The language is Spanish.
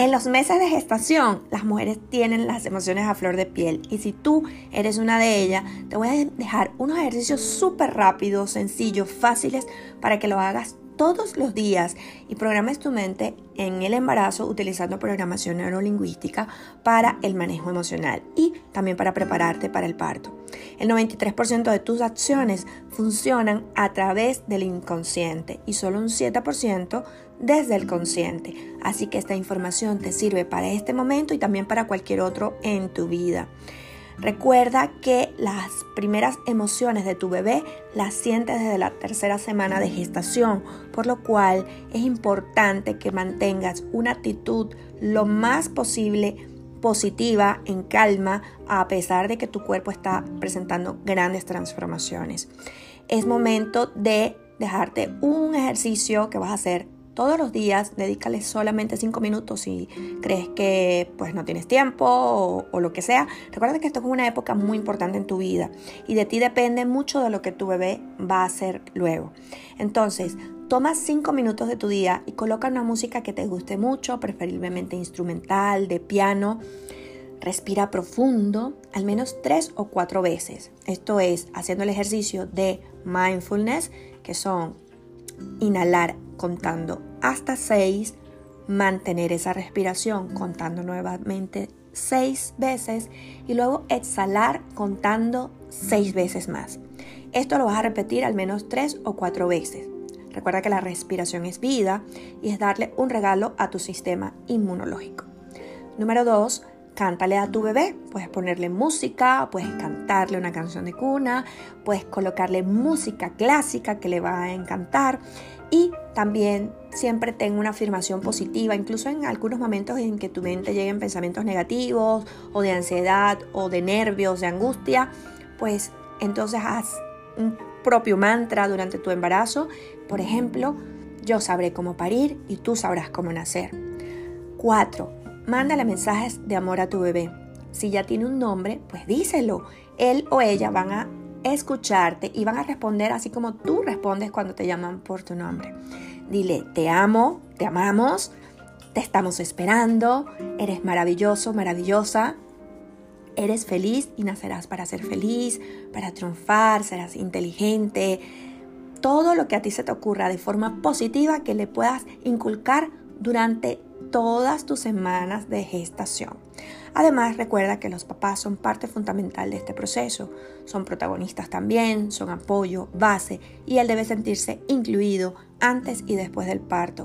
En los meses de gestación, las mujeres tienen las emociones a flor de piel y si tú eres una de ellas, te voy a dejar unos ejercicios súper rápidos, sencillos, fáciles para que lo hagas todos los días y programes tu mente en el embarazo utilizando programación neurolingüística para el manejo emocional y también para prepararte para el parto. El 93% de tus acciones funcionan a través del inconsciente y solo un 7% desde el consciente. Así que esta información te sirve para este momento y también para cualquier otro en tu vida. Recuerda que las primeras emociones de tu bebé las sientes desde la tercera semana de gestación, por lo cual es importante que mantengas una actitud lo más posible positiva, en calma, a pesar de que tu cuerpo está presentando grandes transformaciones. Es momento de dejarte un ejercicio que vas a hacer todos los días, dedícale solamente 5 minutos si crees que pues no tienes tiempo o, o, lo que sea. Recuerda que esto es una época muy importante en tu vida y de ti depende mucho de lo que tu bebé va a hacer luego. Entonces, toma 5 minutos de tu día y coloca una música que te guste mucho, preferiblemente instrumental, de piano. Respira profundo, al menos 3 o 4 veces. Esto es haciendo el ejercicio de mindfulness, que son inhalar contando hasta 6, mantener esa respiración contando nuevamente 6 veces y luego exhalar contando 6 veces más. Esto lo vas a repetir al menos 3 o 4 veces. Recuerda que la respiración es vida y es darle un regalo a tu sistema inmunológico. Número 2, cántale a tu bebé. Puedes ponerle música, puedes cantarle una canción de cuna, puedes colocarle música clásica que le va a encantar y también siempre ten una afirmación positiva, incluso en algunos momentos en que tu mente lleguen pensamientos negativos o de ansiedad o de nervios, de angustia, pues entonces haz un propio mantra durante tu embarazo. Por ejemplo, yo sabré cómo parir y tú sabrás cómo nacer. 4. Mándale mensajes de amor a tu bebé. Si ya tiene un nombre, pues díselo. Él o ella van a escucharte y van a responder así como tú respondes cuando te llaman por tu nombre. Dile, te amo, te amamos, te estamos esperando, eres maravilloso, maravillosa, eres feliz y nacerás para ser feliz, para triunfar, serás inteligente. Todo lo que a ti se te ocurra de forma positiva que le puedas inculcar durante todas tus semanas de gestación. Además, recuerda que los papás son parte fundamental de este proceso, son protagonistas también, son apoyo, base y él debe sentirse incluido antes y después del parto.